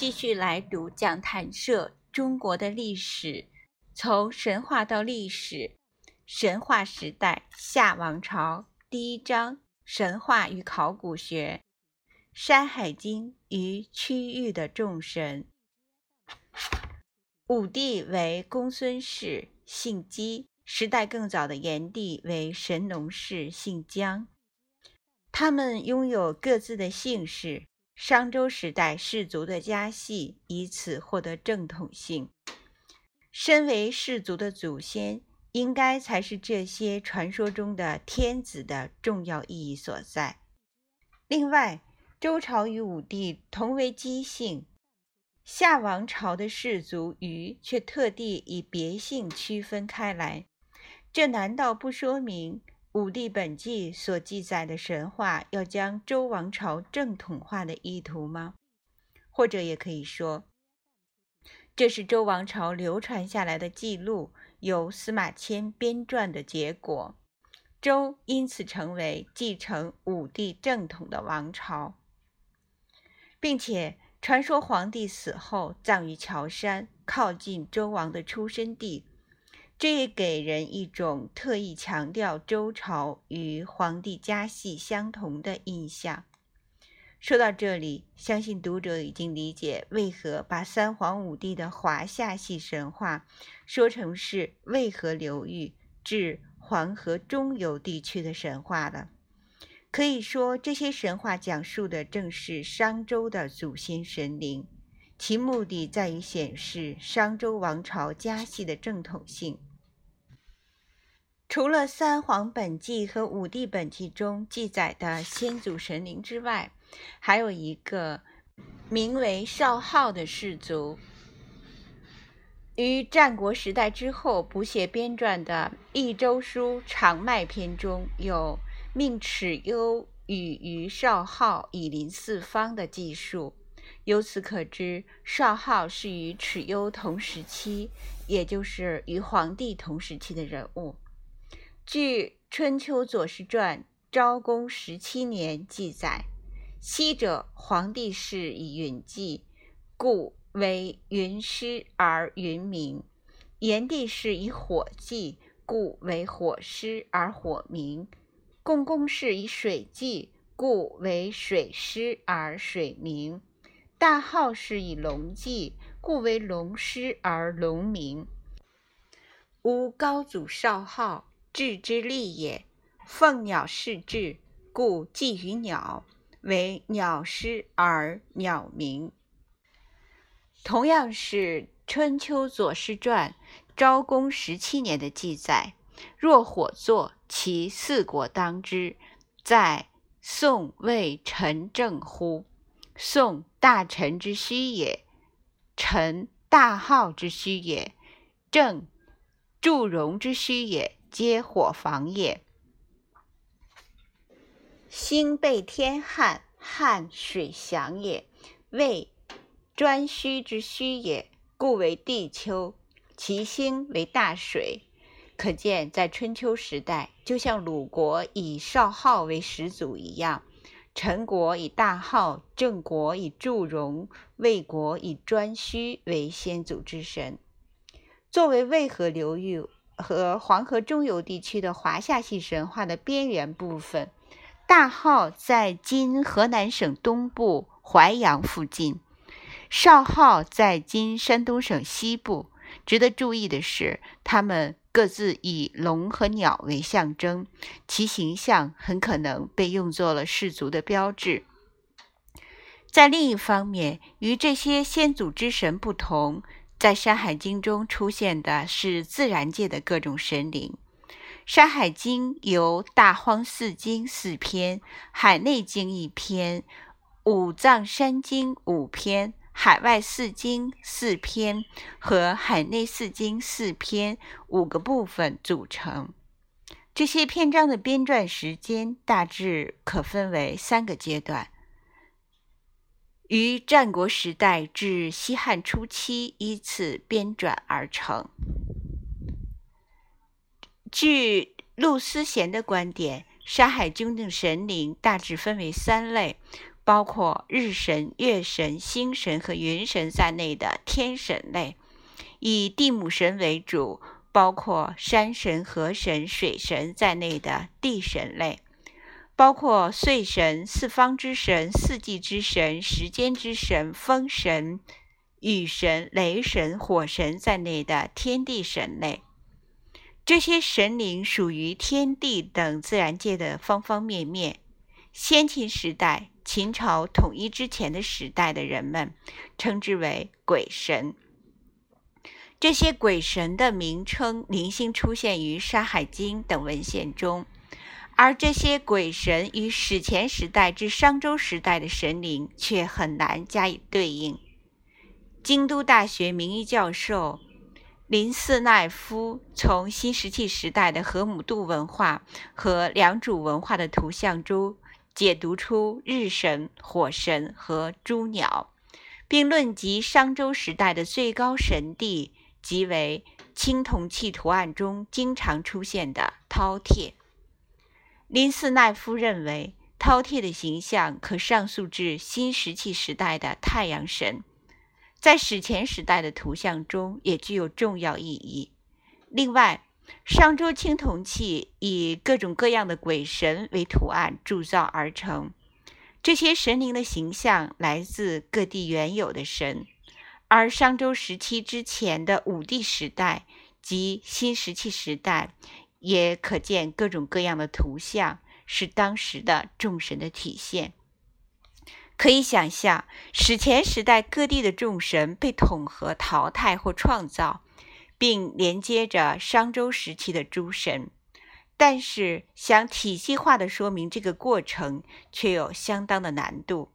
继续来读讲谈社中国的历史，从神话到历史，神话时代夏王朝第一章：神话与考古学，《山海经》与区域的众神。武帝为公孙氏，姓姬；时代更早的炎帝为神农氏，姓姜。他们拥有各自的姓氏。商周时代氏族的家系以此获得正统性。身为氏族的祖先，应该才是这些传说中的天子的重要意义所在。另外，周朝与武帝同为姬姓，夏王朝的氏族虞却特地以别姓区分开来，这难道不说明？《武帝本纪》所记载的神话要将周王朝正统化的意图吗？或者也可以说，这是周王朝流传下来的记录由司马迁编撰的结果。周因此成为继承武帝正统的王朝，并且传说皇帝死后葬于乔山，靠近周王的出生地。这也给人一种特意强调周朝与皇帝家系相同的印象。说到这里，相信读者已经理解为何把三皇五帝的华夏系神话说成是渭河流域至黄河中游地区的神话了。可以说，这些神话讲述的正是商周的祖先神灵，其目的在于显示商周王朝家系的正统性。除了《三皇本纪》和《五帝本纪》中记载的先祖神灵之外，还有一个名为少昊的氏族。于战国时代之后，补写编撰的《益州书·长麦篇》中有命蚩尤与于少昊以临四方的记述。由此可知，少昊是与蚩尤同时期，也就是与黄帝同时期的人物。据《春秋左氏传》昭公十七年记载：“昔者黄帝氏以云祭，故为云师而云名；炎帝氏以火祭，故为火师而火名；共工氏以水祭，故为水师而水名；大号氏以龙祭，故为龙师而龙名。吾高祖少昊。”志之利也，凤鸟是志，故寄于鸟，为鸟师而鸟鸣。同样是《春秋左氏传》昭公十七年的记载：若火作，其四国当之。在宋魏陈郑乎？宋大臣之虚也，陈大号之虚也，郑祝融之虚也。皆火房也。星被天旱，旱水降也。谓颛顼之顼也，故为地丘。其星为大水。可见，在春秋时代，就像鲁国以少昊为始祖一样，陈国以大号，郑国以祝融，魏国以颛顼为先祖之神。作为渭河流域。和黄河中游地区的华夏系神话的边缘部分，大号在今河南省东部淮阳附近，少号在今山东省西部。值得注意的是，他们各自以龙和鸟为象征，其形象很可能被用作了氏族的标志。在另一方面，与这些先祖之神不同。在《山海经》中出现的是自然界的各种神灵。《山海经》由大荒四经四篇、海内经一篇、五藏山经五篇、海外四经四篇和海内四经四篇五个部分组成。这些篇章的编撰时间大致可分为三个阶段。于战国时代至西汉初期依次编纂而成。据陆思贤的观点，《山海经》的神灵大致分为三类，包括日神、月神、星神和云神在内的天神类；以地母神为主，包括山神、河神、水神在内的地神类；包括岁神、四方之神、四季之神、时间之神、风神、雨神、雷神、火神在内的天地神类。这些神灵属于天地等自然界的方方面面。先秦时代，秦朝统一之前的时代的人们称之为鬼神。这些鬼神的名称零星出现于《山海经》等文献中，而这些鬼神与史前时代至商周时代的神灵却很难加以对应。京都大学名誉教授。林斯奈夫从新石器时代的河姆渡文化和良渚文化的图像中解读出日神、火神和诸鸟，并论及商周时代的最高神帝即为青铜器图案中经常出现的饕餮。林斯奈夫认为，饕餮的形象可上溯至新石器时代的太阳神。在史前时代的图像中也具有重要意义。另外，商周青铜器以各种各样的鬼神为图案铸造而成，这些神灵的形象来自各地原有的神。而商周时期之前的五帝时代及新石器时代，也可见各种各样的图像，是当时的众神的体现。可以想象，史前时代各地的众神被统合、淘汰或创造，并连接着商周时期的诸神。但是，想体系化的说明这个过程，却有相当的难度，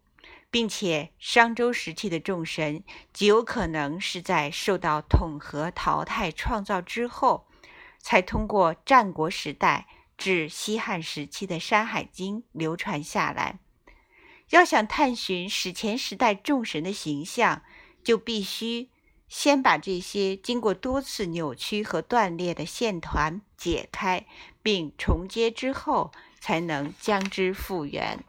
并且商周时期的众神极有可能是在受到统合、淘汰、创造之后，才通过战国时代至西汉时期的《山海经》流传下来。要想探寻史前时代众神的形象，就必须先把这些经过多次扭曲和断裂的线团解开并重接之后，才能将之复原。